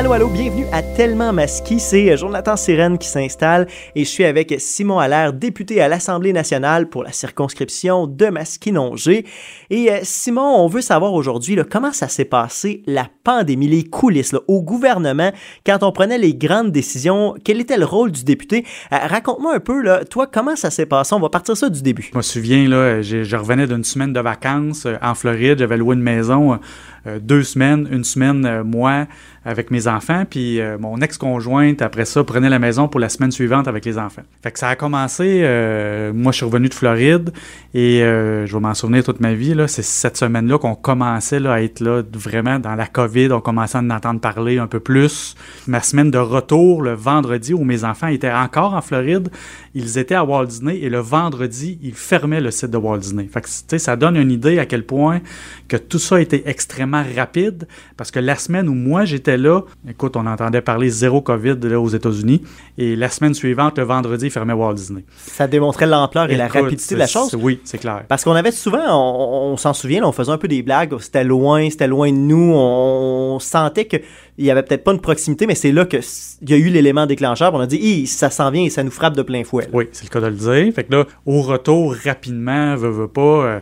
Allô, allô, bienvenue à Tellement Masquis. C'est Jonathan Sirène qui s'installe et je suis avec Simon Allaire, député à l'Assemblée nationale pour la circonscription de Masquinongé. Et euh, Simon, on veut savoir aujourd'hui comment ça s'est passé, la pandémie, les coulisses au gouvernement, quand on prenait les grandes décisions. Quel était le rôle du député? Euh, raconte-moi un peu, là, toi, comment ça s'est passé? On va partir ça du début. Je me souviens, là, je revenais d'une semaine de vacances euh, en Floride. J'avais loué une maison deux semaines, une semaine, moi, avec mes enfants, puis euh, mon ex-conjointe, après ça, prenait la maison pour la semaine suivante avec les enfants. Fait que ça a commencé, euh, moi je suis revenu de Floride, et euh, je vais m'en souvenir toute ma vie, c'est cette semaine-là qu'on commençait là, à être là vraiment dans la COVID, on commençait à en entendre parler un peu plus. Ma semaine de retour, le vendredi, où mes enfants étaient encore en Floride, ils étaient à Walt Disney, et le vendredi, ils fermaient le site de Walt Disney. Fait que, ça donne une idée à quel point que tout ça a été extrêmement rapide, parce que la semaine où moi j'étais là, écoute, on entendait parler zéro COVID là, aux États-Unis. Et la semaine suivante, le vendredi, ils fermaient Walt Disney. Ça démontrait l'ampleur et la rapidité de la chose. Oui, c'est clair. Parce qu'on avait souvent, on, s'en souvient, on faisait un peu des blagues, c'était loin, c'était loin de nous, on, sentait qu'il y avait peut-être pas une proximité, mais c'est là qu'il y a eu l'élément déclencheur. On a dit, ça s'en vient et ça nous frappe de plein fouet. Oui, c'est le cas de le dire. Fait que là, au retour, rapidement, veut, veut pas, euh,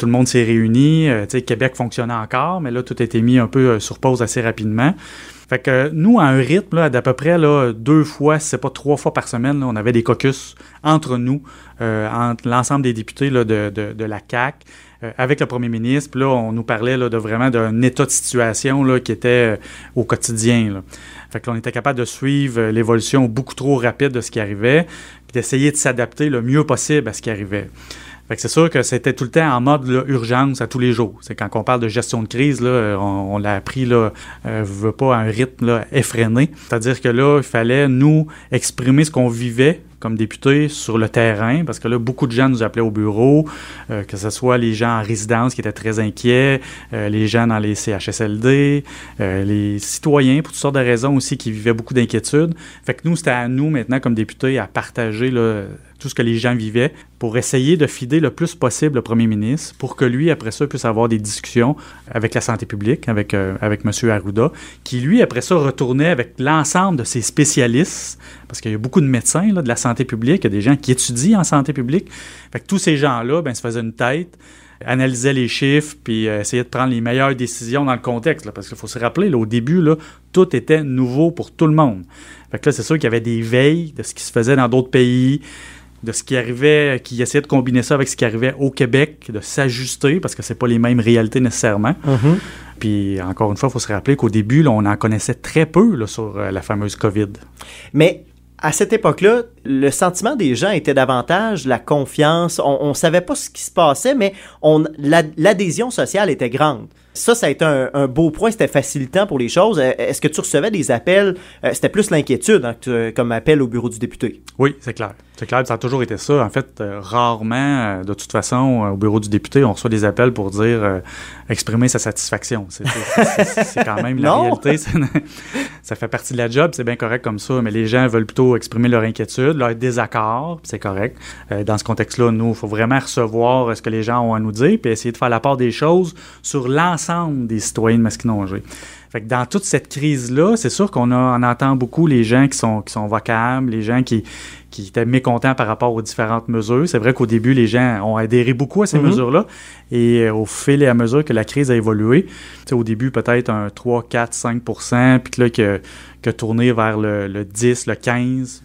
tout le monde s'est réuni. Euh, Québec fonctionnait encore, mais là, tout a été mis un peu euh, sur pause assez rapidement. Fait que nous, à un rythme d'à peu près deux fois, si c'est pas trois fois par semaine, on avait des caucus entre nous, euh, l'ensemble des députés de, la CAC, avec le premier ministre. Puis là, on nous parlait de vraiment d'un état de situation là, qui était au quotidien. Fait on était capable de suivre l'évolution beaucoup trop rapide de ce qui arrivait, puis d'essayer de s'adapter le mieux possible à ce qui arrivait c'est sûr que c'était tout le temps en mode urgence à tous les jours. C'est quand on parle de gestion de crise, là, on, l'a appris là, euh, veut pas un rythme effréné. C'est-à-dire que là, il fallait nous exprimer ce qu'on vivait comme député sur le terrain, parce que là, beaucoup de gens nous appelaient au bureau, euh, que ce soit les gens en résidence qui étaient très inquiets, euh, les gens dans les CHSLD, euh, les citoyens, pour toutes sortes de raisons aussi, qui vivaient beaucoup d'inquiétudes. Fait que nous, c'était à nous maintenant, comme députés, à partager là, tout ce que les gens vivaient pour essayer de fider le plus possible le premier ministre pour que lui, après ça, puisse avoir des discussions avec la santé publique, avec, euh, avec M. Arruda, qui, lui, après ça, retournait avec l'ensemble de ses spécialistes, parce qu'il y a beaucoup de médecins là, de la santé publique, il y a des gens qui étudient en santé publique. Fait que tous ces gens-là, ben, se faisaient une tête analysaient les chiffres puis euh, essayaient de prendre les meilleures décisions dans le contexte. parce qu'il faut se rappeler, là, au début, là, tout était nouveau pour tout le monde. Fait que là, c'est sûr qu'il y avait des veilles de ce qui se faisait dans d'autres pays de ce qui arrivait, qui essayait de combiner ça avec ce qui arrivait au Québec, de s'ajuster, parce que c'est pas les mêmes réalités nécessairement. Mm-hmm. Puis encore une fois, il faut se rappeler qu'au début, on en connaissait très peu sur euh, la fameuse COVID. Mais à cette époque-là, le sentiment des gens était davantage la confiance. On ne savait pas ce qui se passait, mais l'adhésion sociale était grande. Ça, ça a été un, beau point, c'était facilitant pour les choses. Euh, est-ce que tu recevais des appels? Euh, c'était plus l'inquiétude hein, comme appel au bureau du député. Oui, c'est clair. C'est clair, ça a toujours été ça. En fait, euh, rarement, de toute façon, au bureau du député, on reçoit des appels pour dire exprimer sa satisfaction. C'est quand même la réalité. ça fait partie de la job, c'est bien correct comme ça, mais les gens veulent plutôt exprimer leur inquiétude, leur désaccord, c'est correct. dans ce contexte-là, nous, il faut vraiment recevoir ce que les gens ont à nous dire, puis essayer de faire la part des choses sur l'ensemble des citoyens de Masquinongé. Fait que dans toute cette crise-là, c'est sûr qu'on on entend beaucoup les gens qui sont, qui sont vocables, les gens qui, qui étaient mécontents par rapport aux différentes mesures. C'est vrai qu'au début, les gens ont adhéré beaucoup à ces mm-hmm. mesures-là. Et euh, au fil et à mesure que la crise a évolué, au début, peut-être un 3, 4, 5% puis que là, que, que tourner vers le, le 10, le 15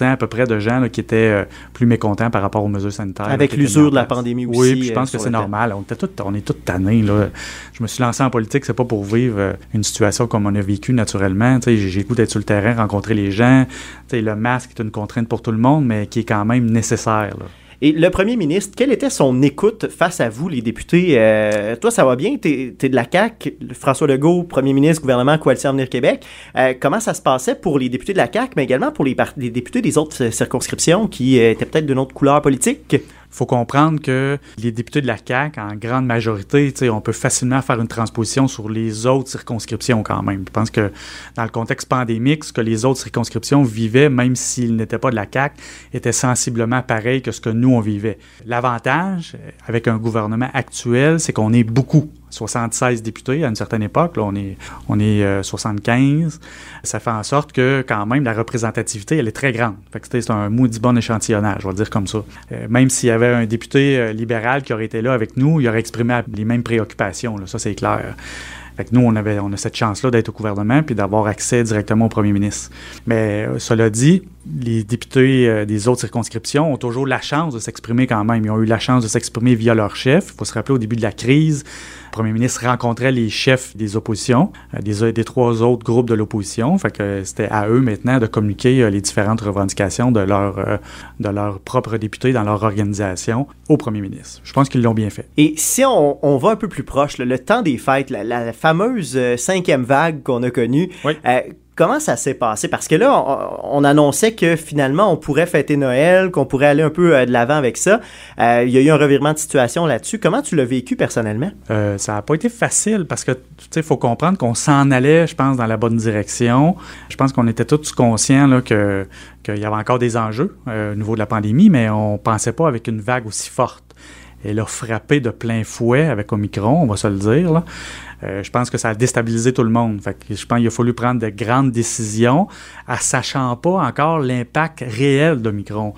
à peu près de gens qui étaient euh, plus mécontents par rapport aux mesures sanitaires. Avec l'usure de la pandémie aussi. Oui, je pense euh, que c'est normal. On, était on est tous tannés. Là. Je me suis lancé en politique, c'est pas pour vivre euh, une situation comme on a vécu naturellement. J'ai goût d'être sur le terrain, rencontrer les gens. le masque est une contrainte pour tout le monde, mais qui est quand même nécessaire. Et le premier ministre, quelle était son écoute face à vous, les députés? Euh, toi, ça va bien, tu es, de la CAQ, François Legault, premier ministre, gouvernement, Coalition Avenir Québec. Euh, comment ça se passait pour les députés de la CAQ, mais également pour les, les députés des autres circonscriptions qui étaient peut-être d'une autre couleur politique? Faut comprendre que les députés de la CAQ, en grande majorité, on peut facilement faire une transposition sur les autres circonscriptions quand même. Je pense que dans le contexte pandémique, ce que les autres circonscriptions vivaient, même s'ils n'étaient pas de la CAQ, était sensiblement pareil que ce que nous, on vivait. L'avantage avec un gouvernement actuel, c'est qu'on est beaucoup 76 députés à une certaine époque. Là, on est, on est 75. Euh, ça fait en sorte que, quand même, la représentativité, elle est très grande. Fait que c'est un maudit bon échantillonnage, je vais dire comme ça. Euh, même s'il y avait un député euh, libéral qui aurait été là avec nous, il aurait exprimé les mêmes préoccupations. Là, ça, c'est clair. Fait nous, on, avait, on a cette chance-là d'être au gouvernement puis d'avoir accès directement au premier ministre. Mais cela dit, les députés des autres circonscriptions ont toujours la chance de s'exprimer quand même. Ils ont eu la chance de s'exprimer via leur chef. Il faut se rappeler au début de la crise, premier ministre rencontrait les chefs des oppositions, euh, des, des trois autres groupes de l'opposition. Fait que c'était à eux maintenant de communiquer euh, les différentes revendications de leurs euh, de propres députés dans leur organisation au premier ministre. Je pense qu'ils l'ont bien fait. Et si on, on, va un peu plus proche, le temps des fêtes, la, fameuse cinquième vague qu'on a connue, oui. Comment ça s'est passé? Parce que là, on, annonçait que finalement, on pourrait fêter Noël, qu'on pourrait aller un peu euh, de l'avant avec ça. Euh, il y a eu un revirement de situation là-dessus. Comment tu l'as vécu personnellement? Euh, ça n'a pas été facile parce que, tu sais, il faut comprendre qu'on s'en allait, je pense, dans la bonne direction. Je pense qu'on était tous conscients que qu'il y avait encore des enjeux au niveau de la pandémie, mais on pensait pas avec une vague aussi forte. Elle a frappé de plein fouet avec Omicron, on va se le dire. Euh, je pense que ça a déstabilisé tout le monde. Je pense qu'il a fallu prendre de grandes décisions, à sachant pas encore l'impact réel d'Omicron.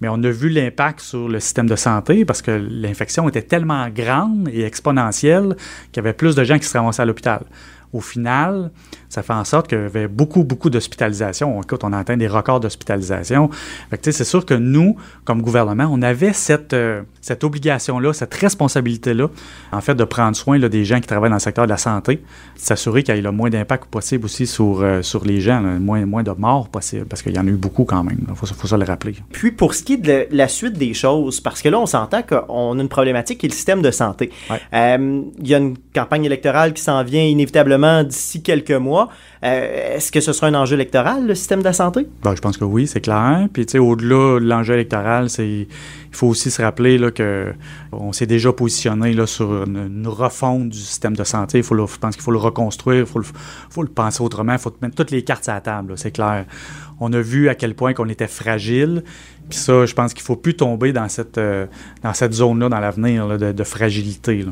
Mais on a vu l'impact sur le système de santé parce que l'infection était tellement grande et exponentielle qu'il y avait plus de gens qui se ramassaient à l'hôpital. Au final, ça fait en sorte qu'il y avait beaucoup, beaucoup d'hospitalisations. Écoute, on a atteint des records d'hospitalisation. C'est sûr que nous, comme gouvernement, on avait cette, euh, cette obligation-là, cette responsabilité-là, en fait, de prendre soin là, des gens qui travaillent dans le secteur de la santé, s'assurer qu'il y ait le moins d'impact possible aussi sur, euh, sur les gens, le moins, moins de morts possible, parce qu'il y en a eu beaucoup quand même. Il faut, faut, ça le rappeler. Puis, pour ce qui est de la suite des choses, parce que là, on s'entend qu'on a une problématique qui est le système de santé. Euh, il y a une campagne électorale qui s'en vient inévitablement d'ici quelques mois. Euh, est-ce que ce sera un enjeu électoral, le système de la santé? Ben, je pense que oui, c'est clair. Puis, tu sais, au-delà de l'enjeu électoral, il faut aussi se rappeler là, que on s'est déjà positionné là, sur une, refonte du système de santé. Il faut je pense qu'il faut le reconstruire, il faut le, faut le penser autrement, il faut mettre toutes les cartes à la table, c'est clair. On a vu à quel point qu'on était fragile. Puis ça, je pense qu'il ne faut plus tomber dans cette, euh, cette zone-là dans l'avenir de, fragilité.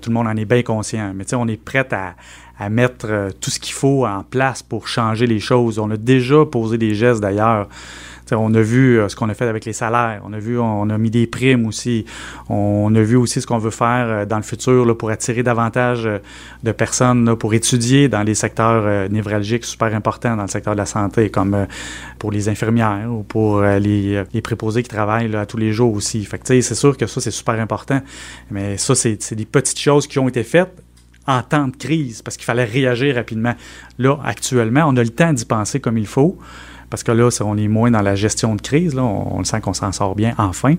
Tout le monde en est bien conscient. Mais on est prêt à, à mettre euh, tout ce qu'il faut en place pour changer les choses. On a déjà posé des gestes d'ailleurs. On a vu euh, ce qu'on a fait avec les salaires. On a vu, on a mis des primes aussi. On a vu aussi ce qu'on veut faire euh, dans le futur pour attirer davantage de personnes pour étudier dans les secteurs névralgiques super importants dans le secteur de la santé, comme pour les infirmières ou pour les, préposés qui travaillent tous les jours aussi. Fait c'est sûr que ça, c'est super important. Mais ça, c'est des petites choses qui ont été faites en temps de crise parce qu'il fallait réagir rapidement. Là, actuellement, on a le temps d'y penser comme il faut parce que là, on est moins dans la gestion de crise. Là, on, le sent qu'on s'en sort bien enfin.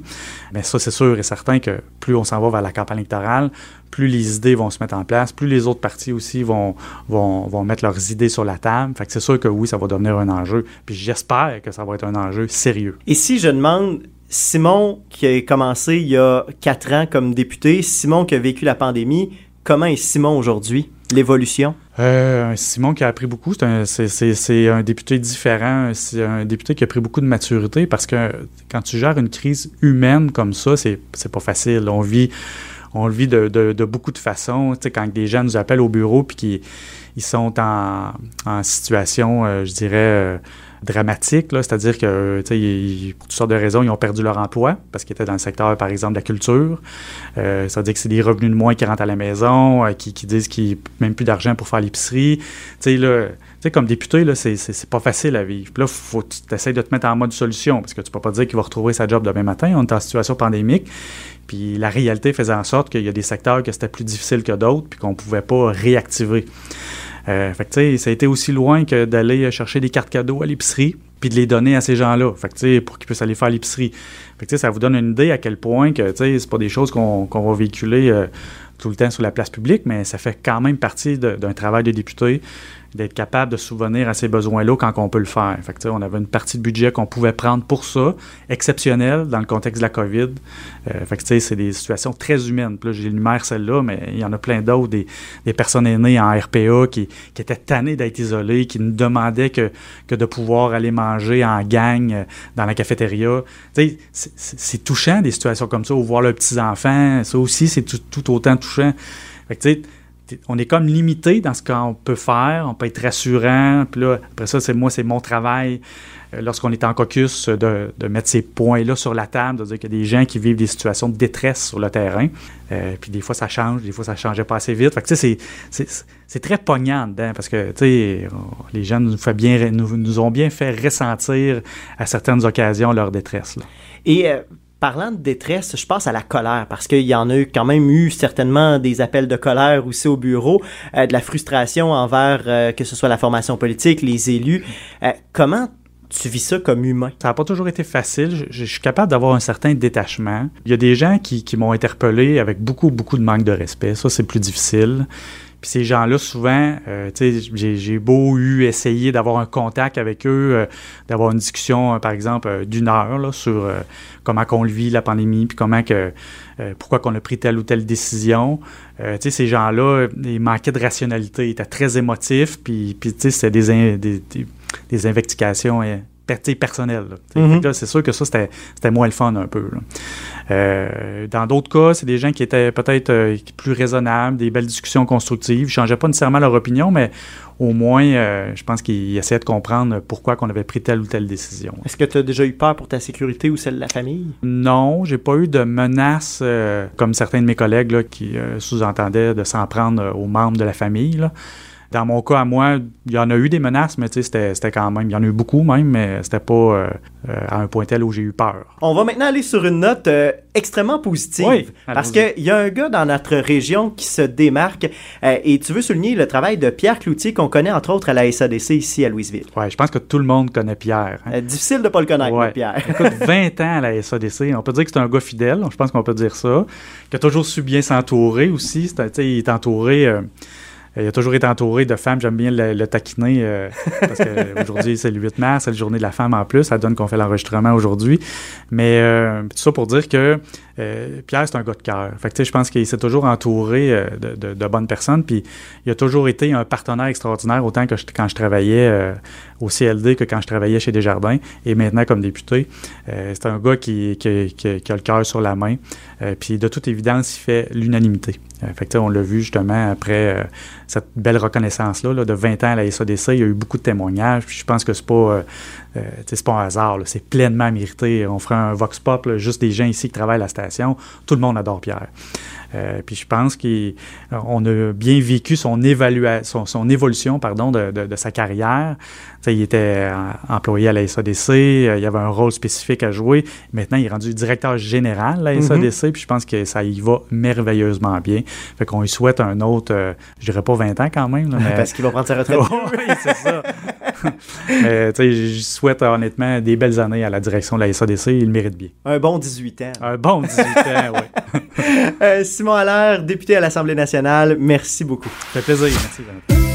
Mais ça, c'est sûr et certain que plus on s'en va vers la campagne électorale, plus les idées vont se mettre en place, plus les autres partis aussi vont, vont, vont mettre leurs idées sur la table. Fait que c'est sûr que oui, ça va devenir un enjeu. Puis j'espère que ça va être un enjeu sérieux. Et si je demande Simon, qui a commencé il y a quatre ans comme député, Simon qui a vécu la pandémie, Comment est Simon aujourd'hui? L'évolution? Euh, Simon qui a appris beaucoup, c'est un, député différent, c'est un député qui a pris beaucoup de maturité parce que quand tu gères une crise humaine comme ça, c'est pas facile. On vit, on le vit de, beaucoup de façons. Tu sais, quand des gens nous appellent au bureau puis qu'ils ils sont en, situation, euh, je dirais, euh, dramatique, c'est-à-dire que, pour toutes sortes de raisons, ils ont perdu leur emploi parce qu'ils étaient dans le secteur, par exemple, de la culture. Euh, ça veut dire que c'est des revenus de moins qui rentrent à la maison, euh, qui, disent qu'ils n'ont même plus d'argent pour faire l'épicerie. Tu sais, comme député, là, c'est, pas facile à vivre. Puis là, faut tu essaies de te mettre en mode solution parce que tu peux pas dire qu'il va retrouver sa job demain matin. On est en situation pandémique. Puis la réalité faisait en sorte qu'il y a des secteurs que c'était plus difficile que d'autres puis qu'on pouvait pas réactiver. Euh, fait ça a été aussi loin que d'aller chercher des cartes cadeaux à l'épicerie puis de les donner à ces gens-là, fait que, pour qu'ils puissent aller faire l'épicerie. Fait que, ça vous donne une idée à quel point que c'est pas des choses qu'on va véhiculer euh, tout le temps sur la place publique, mais ça fait quand même partie d'un travail de député d'être capable de souvenir à ces besoins-là quand on peut le faire. Fait on avait une partie de budget qu'on pouvait prendre pour ça, exceptionnelle dans le contexte de la COVID. Euh, fait que, c'est des situations très humaines. Puis là, j'énumère celle-là, mais il y en a plein d'autres, des, des, personnes aînées en RPA qui, qui étaient tannées d'être isolées, qui ne demandaient que, que de pouvoir aller manger en gang euh, dans la cafétéria. C'est touchant, des situations comme ça, ou voir leurs petits-enfants, ça aussi, c'est tout, autant touchant. Fait que, on est comme limité dans ce qu'on peut faire, on peut être rassurant, puis là, après ça, c'est moi, c'est mon travail, euh, lorsqu'on est en caucus, de, de mettre ces points-là sur la table, de dire qu'il y a des gens qui vivent des situations de détresse sur le terrain, euh, puis des fois ça change, des fois ça changeait pas assez vite, fait que tu sais, c'est très pognant dedans, parce que, tu sais, les gens nous, bien, nous, ont bien fait ressentir à certaines occasions leur détresse. Là. Et... Euh, Parlant de détresse, je passe à la colère parce qu'il y en a eu quand même eu certainement des appels de colère aussi au bureau, euh, de la frustration envers euh, que ce soit la formation politique, les élus. Euh, comment tu vis ça comme humain? Ça n'a pas toujours été facile. Je, suis capable d'avoir un certain détachement. Il y a des gens qui, qui m'ont interpellé avec beaucoup, beaucoup de manque de respect. Ça, c'est plus difficile. Ces gens-là, souvent, euh, j'ai beau eu essayer d'avoir un contact avec eux, euh, d'avoir une discussion, euh, par exemple, euh, d'une heure là, sur comment qu'on vit, la pandémie, puis comment que, pourquoi qu'on a pris telle ou telle décision. ces gens-là, ils manquaient de rationalité, ils étaient très émotifs, puis, puis c'était des, des, des, des investigations personnel. Mm-hmm. C'est sûr que ça, c'était moins le fun un peu. Euh, dans d'autres cas, c'est des gens qui étaient peut-être euh, plus raisonnables, des belles discussions constructives. Ils ne changeaient pas nécessairement leur opinion, mais au moins, euh, je pense qu'ils essayaient de comprendre pourquoi qu'on avait pris telle ou telle décision. Est-ce que tu as déjà eu peur pour ta sécurité ou celle de la famille? Non, j'ai pas eu de menaces comme certains de mes collègues qui sous-entendaient de s'en prendre aux membres de la famille. Là. Dans mon cas, à moi, il y en a eu des menaces, mais c'était, c'était quand même, il y en a eu beaucoup même, mais c'était pas euh, euh, à un point tel où j'ai eu peur. On va maintenant aller sur une note euh, extrêmement positive. Oui, parce qu'il y a un gars dans notre région qui se démarque et tu veux souligner le travail de Pierre Cloutier qu'on connaît entre autres à la SADC ici à Louisville. Oui, je pense que tout le monde connaît Pierre. Hein. difficile de ne pas le connaître, Pierre. Écoute, 20 ans à la SADC, on peut dire que c'est un gars fidèle, je pense qu'on peut dire ça, qui a toujours su bien s'entourer aussi. il est entouré il a toujours été entouré de femmes. J'aime bien le, taquiner euh, parce qu'aujourd'hui, c'est le 8 mars, c'est la journée de la femme en plus. Ça donne qu'on fait l'enregistrement aujourd'hui. Mais euh, tout ça pour dire que euh, Pierre, c'est un gars de cœur. Fait je pense qu'il s'est toujours entouré de, de, bonnes personnes. Puis il a toujours été un partenaire extraordinaire, autant que quand je travaillais au CLD que quand je travaillais chez Desjardins et maintenant comme député. c'est un gars qui, qui, qui, a le cœur sur la main. puis de toute évidence, il fait l'unanimité. Euh, fait on l'a vu justement après euh, cette belle reconnaissance-là de 20 ans à la SADC. Il y a eu beaucoup de témoignages. Puis je pense que c'est pas, euh, c'est pas un hasard. C'est pleinement mérité. On fera un vox pop, juste des gens ici qui travaillent à la station. Tout le monde adore Pierre. Puis je pense qu'on a bien vécu son, évaluation, son, évolution pardon, de, de, sa carrière. il était employé à la SADC, il y avait un rôle spécifique à jouer. Maintenant, il est rendu directeur général à la SADC, mm-hmm. puis je pense que ça y va merveilleusement bien. Fait qu'on lui souhaite un autre, euh, je dirais pas 20 ans quand même. mais... Parce qu'il va prendre sa retraite. oui, c'est ça. mais tu sais, je souhaite honnêtement des belles années à la direction de la SADC, il mérite bien. Un bon 18 ans. Un bon 18 ans, oui. Simon Allaire, député à l'Assemblée nationale, merci beaucoup. Ça fait plaisir. Merci,